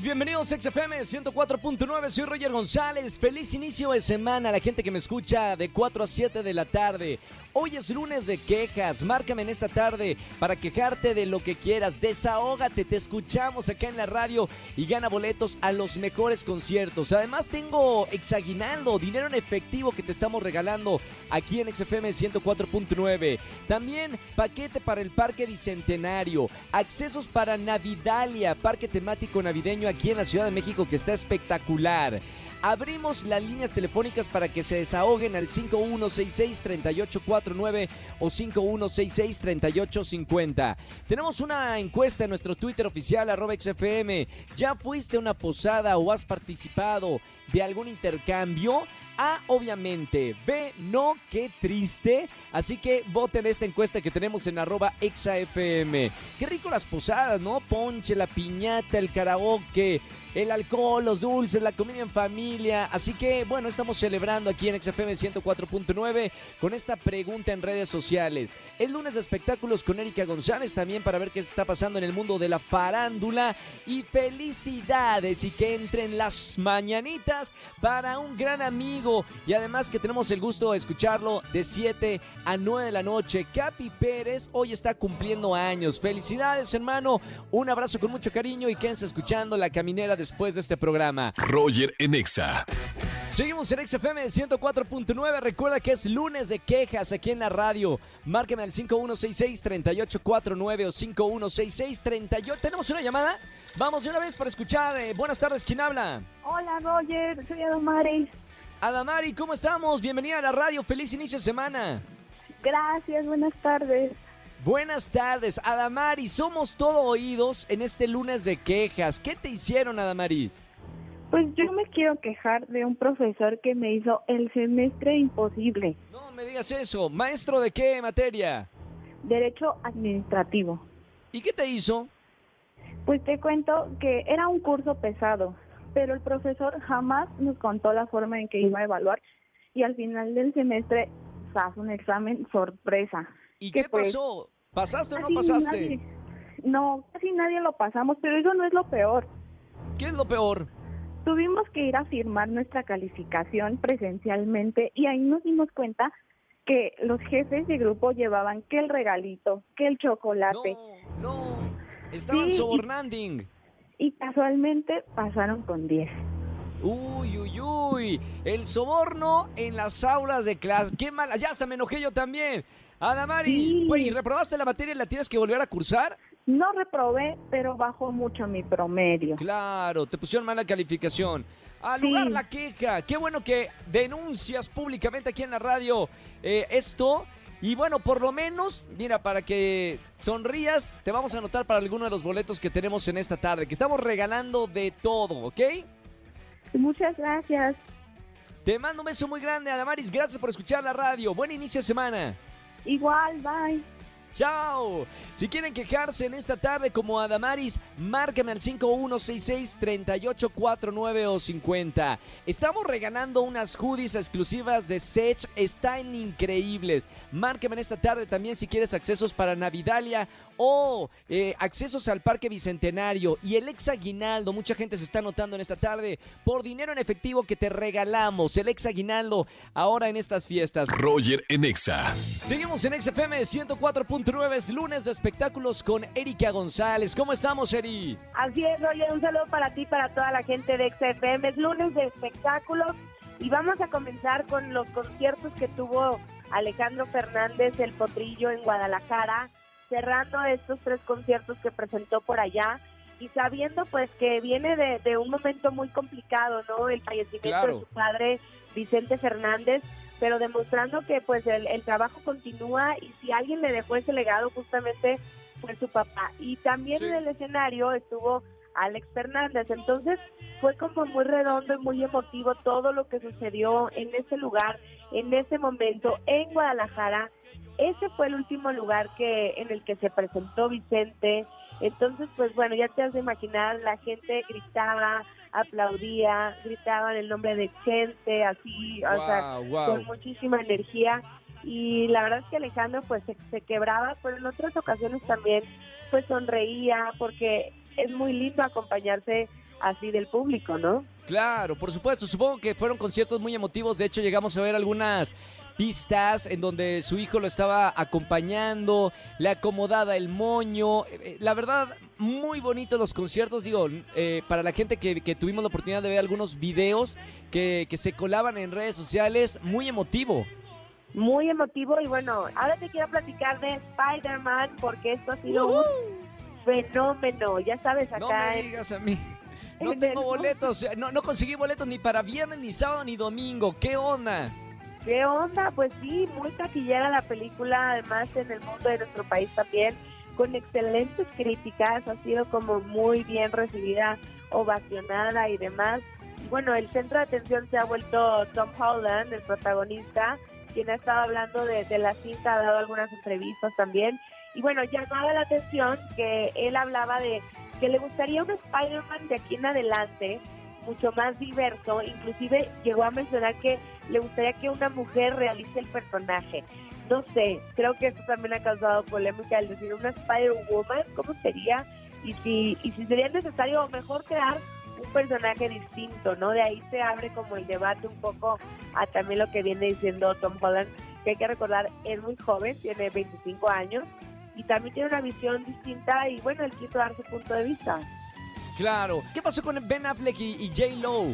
bienvenidos a XFM 104.9, soy Roger González, feliz inicio de semana a la gente que me escucha de 4 a 7 de la tarde. Hoy es lunes de quejas, márcame en esta tarde para quejarte de lo que quieras, desahógate, te escuchamos acá en la radio y gana boletos a los mejores conciertos. Además tengo exaguinaldo, dinero en efectivo que te estamos regalando aquí en XFM 104.9. También paquete para el Parque Bicentenario, accesos para Navidalia, parque temático navideño aquí en la Ciudad de México que está espectacular. Abrimos las líneas telefónicas para que se desahoguen al 5166-3849 o 5166-3850. Tenemos una encuesta en nuestro Twitter oficial, arroba XFM. ¿Ya fuiste a una posada o has participado de algún intercambio? A, obviamente. B, no, qué triste. Así que voten esta encuesta que tenemos en arroba exafm. Qué rico las posadas, ¿no? Ponche, la piñata, el karaoke, el alcohol, los dulces, la comida en familia. Así que, bueno, estamos celebrando aquí en XFM 104.9 con esta pregunta en redes sociales. El lunes de espectáculos con Erika González también para ver qué está pasando en el mundo de la farándula. Y felicidades y que entren las mañanitas para un gran amigo. Y además que tenemos el gusto de escucharlo de 7 a 9 de la noche. Capi Pérez hoy está cumpliendo años. Felicidades, hermano. Un abrazo con mucho cariño y quédense escuchando la caminera después de este programa. Roger en Exa. Seguimos en XFM 104.9. Recuerda que es lunes de quejas aquí en la radio. Márqueme al 5166-3849 o 5166-38. ¿Tenemos una llamada? Vamos de una vez para escuchar. Eh, buenas tardes, ¿quién habla? Hola Roger, soy Adamaris. Adamari, ¿cómo estamos? Bienvenida a la radio. Feliz inicio de semana. Gracias, buenas tardes. Buenas tardes, Adamari. Somos todo oídos en este lunes de quejas. ¿Qué te hicieron, Adamaris? Pues yo me quiero quejar de un profesor que me hizo el semestre imposible. No me digas eso. ¿Maestro de qué materia? Derecho administrativo. ¿Y qué te hizo? Pues te cuento que era un curso pesado, pero el profesor jamás nos contó la forma en que iba a evaluar y al final del semestre hace un examen sorpresa. ¿Y que qué pues, pasó? ¿Pasaste o no pasaste? nadie- no, casi nadie lo pasamos, pero eso no es lo peor. ¿Qué es lo peor? Tuvimos que ir a firmar nuestra calificación presencialmente y ahí nos dimos cuenta que los jefes de grupo llevaban que el regalito, que el chocolate No, no. Estaban Sí, y- sobornanding. y casualmente pasaron con 10. Uy, uy, uy. El soborno en las aulas de clase. Qué mala. Ya hasta me enojé yo también. Adamari, Sí. pues, ¿y reprobaste la materia y la tienes que volver a cursar? No reprobé, pero bajó mucho mi promedio. Claro, te pusieron mala calificación. Al Sí. lugar la queja. Qué bueno que denuncias públicamente aquí en la radio eh, esto. Y bueno, por lo menos, mira, para que sonrías, te vamos a anotar para alguno de los boletos que tenemos en esta tarde, que estamos regalando de todo, ¿ok? Muchas gracias. Te mando un beso muy grande, Adamaris. Gracias por escuchar la radio. Buen inicio de semana. Igual, bye. ¡Chao! Si quieren quejarse en esta tarde como Adamaris, márcame al 5166-3849 o 50. Estamos regalando unas hoodies exclusivas de Sech. Están increíbles. Márcame en esta tarde también si quieres accesos para Navidalia o eh, accesos al Parque Bicentenario y el ex aguinaldo. Mucha gente se está notando en esta tarde por dinero en efectivo que te regalamos. El ex aguinaldo ahora en estas fiestas. Roger en Exa. Seguimos en XFM 104.9, es lunes de espectáculos con Erika González. ¿Cómo estamos, Eri? Así es, Roger, un saludo para ti, para toda la gente de XFM. Es lunes de espectáculos y vamos a comenzar con los conciertos que tuvo Alejandro Fernández, el Potrillo, en Guadalajara, cerrando estos tres conciertos que presentó por allá y sabiendo pues que viene de, de un momento muy complicado, ¿no? El fallecimiento Claro. de su padre, Vicente Fernández, pero demostrando que pues el, el trabajo continúa y si alguien le dejó ese legado justamente fue su papá. Y también Sí. en el escenario estuvo Alex Fernández, entonces fue como muy redondo y muy emotivo todo lo que sucedió en ese lugar, en ese momento, en Guadalajara. Ese fue el último lugar que en el que se presentó Vicente. Entonces, pues bueno, ya te has de imaginar, la gente gritaba, aplaudía, gritaban el nombre de gente, así, o sea, wow. con muchísima energía. Y la verdad es que Alejandro pues se, se quebraba, pero en otras ocasiones también pues sonreía, porque es muy lindo acompañarse así del público, ¿no? Claro, por supuesto. Supongo que fueron conciertos muy emotivos. De hecho, llegamos a ver algunas pistas en donde su hijo lo estaba acompañando, le acomodaba el moño. Eh, eh, La verdad, muy bonitos los conciertos. Digo, eh, para la gente que, que tuvimos la oportunidad de ver algunos videos que, que se colaban en redes sociales, muy emotivo. Muy emotivo y bueno, ahora te quiero platicar de Spider-Man porque esto ha sido un fenómeno, ya sabes, No acá me en- digas a mí. No en tengo boletos, no, no conseguí boletos ni para viernes, ni sábado, ni domingo. ¿Qué onda? ¿Qué onda? Pues sí, muy taquillera la película, además en el mundo de nuestro país también, con excelentes críticas, ha sido como muy bien recibida, ovacionada y demás. Bueno, el centro de atención se ha vuelto Tom Holland, el protagonista, quien ha estado hablando de, de la cinta, ha dado algunas entrevistas también. Y bueno, llamaba la atención que él hablaba de que le gustaría un Spider-Man de aquí en adelante, mucho más diverso, inclusive llegó a mencionar que le gustaría que una mujer realice el personaje. No sé, creo que esto también ha causado polémica el decir una Spider-Woman, ¿cómo sería? Y si, y si sería necesario mejor crear un personaje distinto, ¿no? De ahí se abre como el debate un poco a también lo que viene diciendo Tom Holland, que hay que recordar, es muy joven, tiene 25 años y también tiene una visión distinta y bueno, él quiso dar su punto de vista. Claro. ¿Qué pasó con Ben Affleck y, y J. Lo?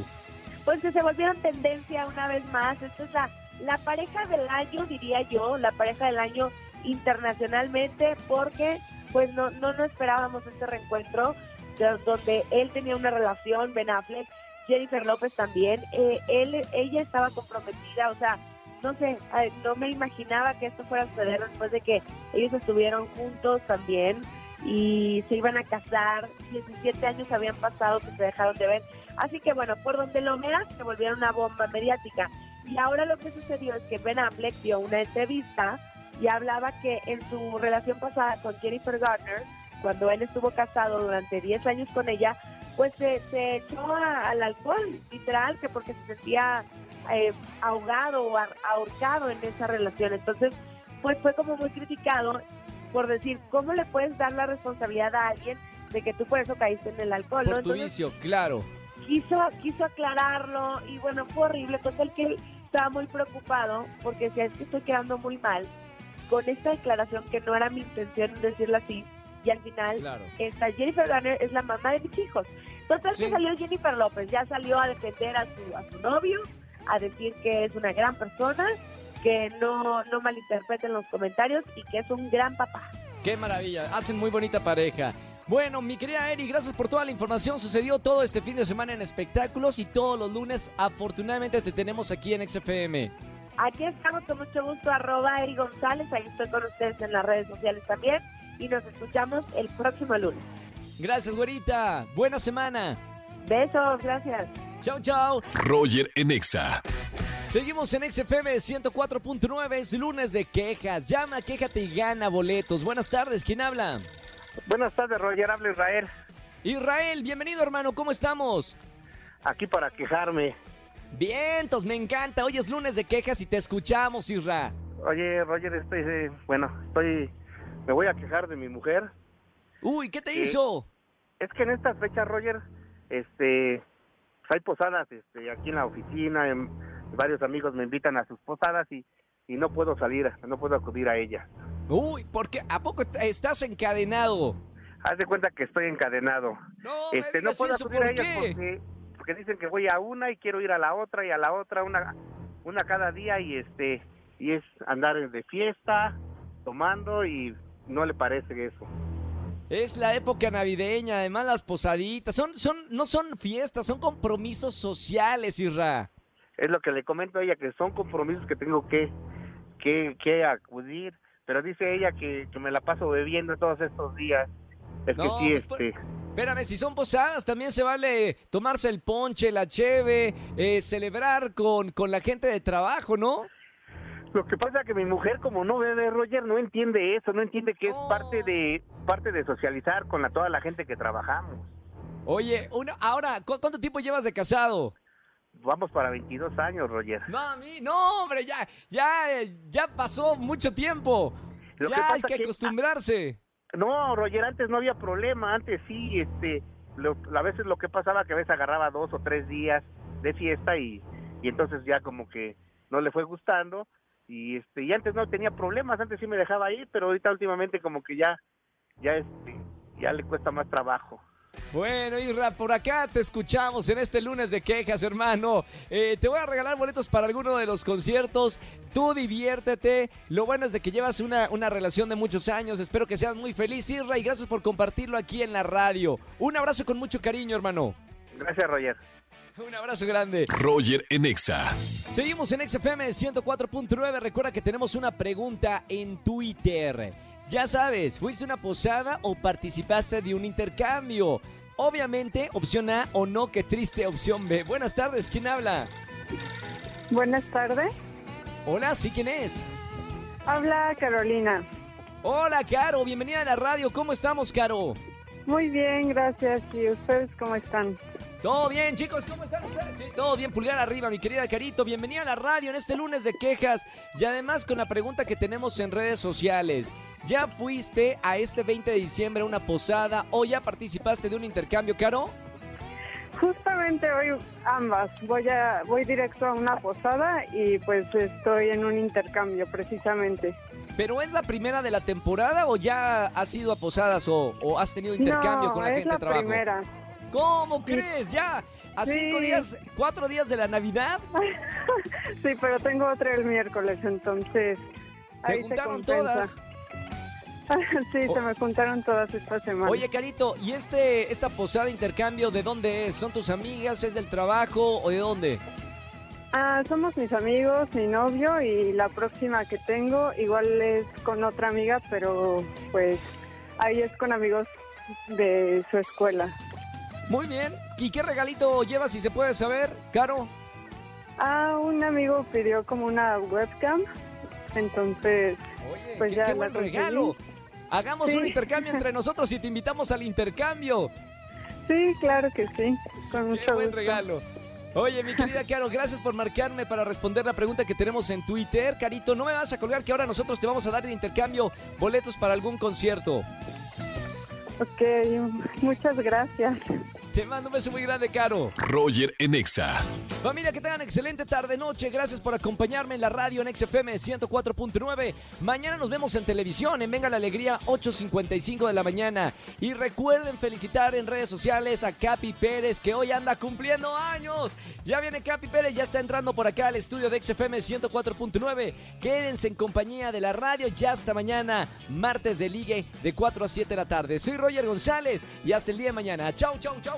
pues que se volvieron tendencia una vez más. Esta es la, la pareja del año, diría yo, la pareja del año internacionalmente, porque pues no, no, no esperábamos este reencuentro de- donde él tenía una relación, Ben Affleck, Jennifer López también, eh, él, ella estaba comprometida, o sea, no sé, no me imaginaba que esto fuera a suceder después de que ellos estuvieron juntos también y se iban a casar, 17 años habían pasado que se dejaron de ver, Así que bueno, por donde lo veas, se volvieron una bomba mediática. Y ahora lo que sucedió es que Ben Affleck dio una entrevista y hablaba que en su relación pasada con Jennifer Garner, cuando él estuvo casado durante 10 años con ella, pues se, echó al alcohol, literal, que porque se sentía eh, ahogado o ahorcado en esa relación. Entonces, pues fue como muy criticado por decir, ¿cómo le puedes dar la responsabilidad a alguien de que tú por eso caíste en el alcohol? ¿no? Por tu Entonces, vicio, claro. quiso, quiso aclararlo y bueno, fue horrible. Total que él estaba muy preocupado porque decía, es que estoy quedando muy mal con esta declaración que no era mi intención decirlo así. Y al final, Claro. esta Jennifer Garner es la mamá de mis hijos. Total Sí. que salió Jennifer López, ya salió a defender a su, a su novio, a decir que es una gran persona, que no, no malinterpreten los comentarios y que es un gran papá. Qué maravilla. Hacen muy bonita pareja. Bueno, mi querida Eri, gracias por toda la información. Sucedió todo este fin de semana en espectáculos y todos los lunes, afortunadamente, te tenemos aquí en XFM. Aquí estamos con mucho gusto, arroba Eri González, ahí estoy con ustedes en las redes sociales también y nos escuchamos el próximo lunes. Gracias, güerita. Buena semana. Besos, gracias. Chau, chau. Roger en Exa. Seguimos en XFM 104.9. Es lunes de quejas. Llama, quéjate y gana boletos. Buenas tardes. ¿Quién habla? Buenas tardes, Roger. Habla Israel. Israel, bienvenido, hermano. ¿Cómo estamos? Aquí para quejarme. Vientos, me encanta. Hoy es lunes de quejas y te escuchamos, Isra. Oye, Roger, estoy, eh, bueno, estoy, me voy a quejar de mi mujer. Uy, ¿qué te ¿Qué? hizo? Es que en estas fechas, Roger, este, hay posadas, este, aquí en la oficina, en- varios amigos me invitan a sus posadas y, y no puedo salir, no puedo acudir a ellas. Uy, ¿por qué? ¿A poco estás encadenado? Haz de cuenta que estoy encadenado. No, Este, no puedo eso, acudir a ¿por ellas porque, porque dicen que voy a una y quiero ir a la otra y a la otra, una, una cada día y este, y es andar de fiesta, tomando y no le parece eso. Es la época navideña, además las posaditas. Son, son, no son fiestas, son compromisos sociales, Isra. Es lo que le comento a ella, que son compromisos que tengo que, que, que acudir, pero dice ella que, que me la paso bebiendo todos estos días. Es No, que sí, pues, este, Espérame, si son posadas, también se vale tomarse el ponche, la cheve, eh, celebrar con, con la gente de trabajo, ¿no? Lo que pasa es que mi mujer, como no bebe Roger, no entiende eso, no entiende que es parte de parte de socializar con la, toda la gente que trabajamos. Oye, una, ahora, ¿cu- ¿cuánto tiempo llevas de casado? Vamos para 22 años, Roger. No, a mí, no, hombre, ya, ya, ya pasó mucho tiempo. Lo ya que hay que que- acostumbrarse. No, Roger, antes no había problema, antes sí, este, lo- a veces lo que pasaba que a veces agarraba dos o tres días de fiesta y, y entonces ya como que no le fue gustando y este, y antes no tenía problemas, antes sí me dejaba ir, pero ahorita últimamente como que ya, ya este, ya le cuesta más trabajo. Bueno, Isra, por acá te escuchamos en este lunes de quejas, hermano. Eh, te voy a regalar boletos para alguno de los conciertos. Tú diviértete. Lo bueno es de que llevas una, una relación de muchos años. Espero que seas muy feliz, Isra, y gracias por compartirlo aquí en la radio. Un abrazo con mucho cariño, hermano. Gracias, Roger. Un abrazo grande. Roger en Exa. Seguimos en XFM 104.9. Recuerda que tenemos una pregunta en Twitter. Ya sabes, ¿fuiste a una posada o participaste de un intercambio? Obviamente, opción A o no, qué triste opción B. Buenas tardes, ¿quién habla? Buenas tardes. Hola, ¿sí quién es? Habla Carolina. Hola, Caro, bienvenida a la radio. ¿Cómo estamos, Caro? Muy bien, gracias. ¿Y ustedes cómo están? ¿Todo bien, chicos? ¿Cómo están ustedes? Sí, todo bien, pulgar arriba, mi querida Carito. Bienvenida a la radio en este lunes de quejas y además con la pregunta que tenemos en redes sociales. ¿Ya fuiste a este 20 de diciembre a una posada o ya participaste de un intercambio, Caro? Justamente hoy ambas. Voy a voy directo a una posada y pues estoy en un intercambio precisamente. ¿Pero es la primera de la temporada o ya has ido a posadas o, o has tenido intercambio no, con la es gente la de trabajo? primera. ¿Cómo crees? ¿Ya? ¿A Sí. cinco días, cuatro días de la Navidad? Sí, pero tengo otra el miércoles, entonces Se ahí juntaron todas. sí, Oh. se me juntaron todas esta semana. Oye, Carito, ¿y este esta posada intercambio de dónde es? ¿Son tus amigas? ¿Es del trabajo o de dónde? Ah, somos mis amigos, mi novio y la próxima que tengo igual es con otra amiga, pero pues ahí es con amigos de su escuela. Muy bien. ¿Y qué regalito llevas si se puede saber, Caro? Ah, un amigo pidió como una webcam, entonces Oye, Pues qué, ya qué buen conseguí. regalo. Hagamos Sí. un intercambio entre nosotros y te invitamos al intercambio. sí, claro que sí, con Qué mucho buen gusto. regalo. Oye, mi querida Caro, gracias por marcarme para responder la pregunta que tenemos en Twitter. Carito, no me vas a colgar que ahora nosotros te vamos a dar de intercambio boletos para algún concierto. Ok, muchas gracias. Te mando un beso muy grande, Caro. Roger en Exa. Familia, que tengan excelente tarde-noche. Gracias por acompañarme en la radio en XFM 104.9. Mañana nos vemos en televisión en Venga la Alegría 8.55 de la mañana. Y recuerden felicitar en redes sociales a Capi Pérez que hoy anda cumpliendo años. Ya viene Capi Pérez, ya está entrando por acá al estudio de XFM 104.9. Quédense en compañía de la radio ya hasta mañana, martes de ligue de 4 a 7 de la tarde. Soy Roger González y hasta el día de mañana. Chau, chau, chau,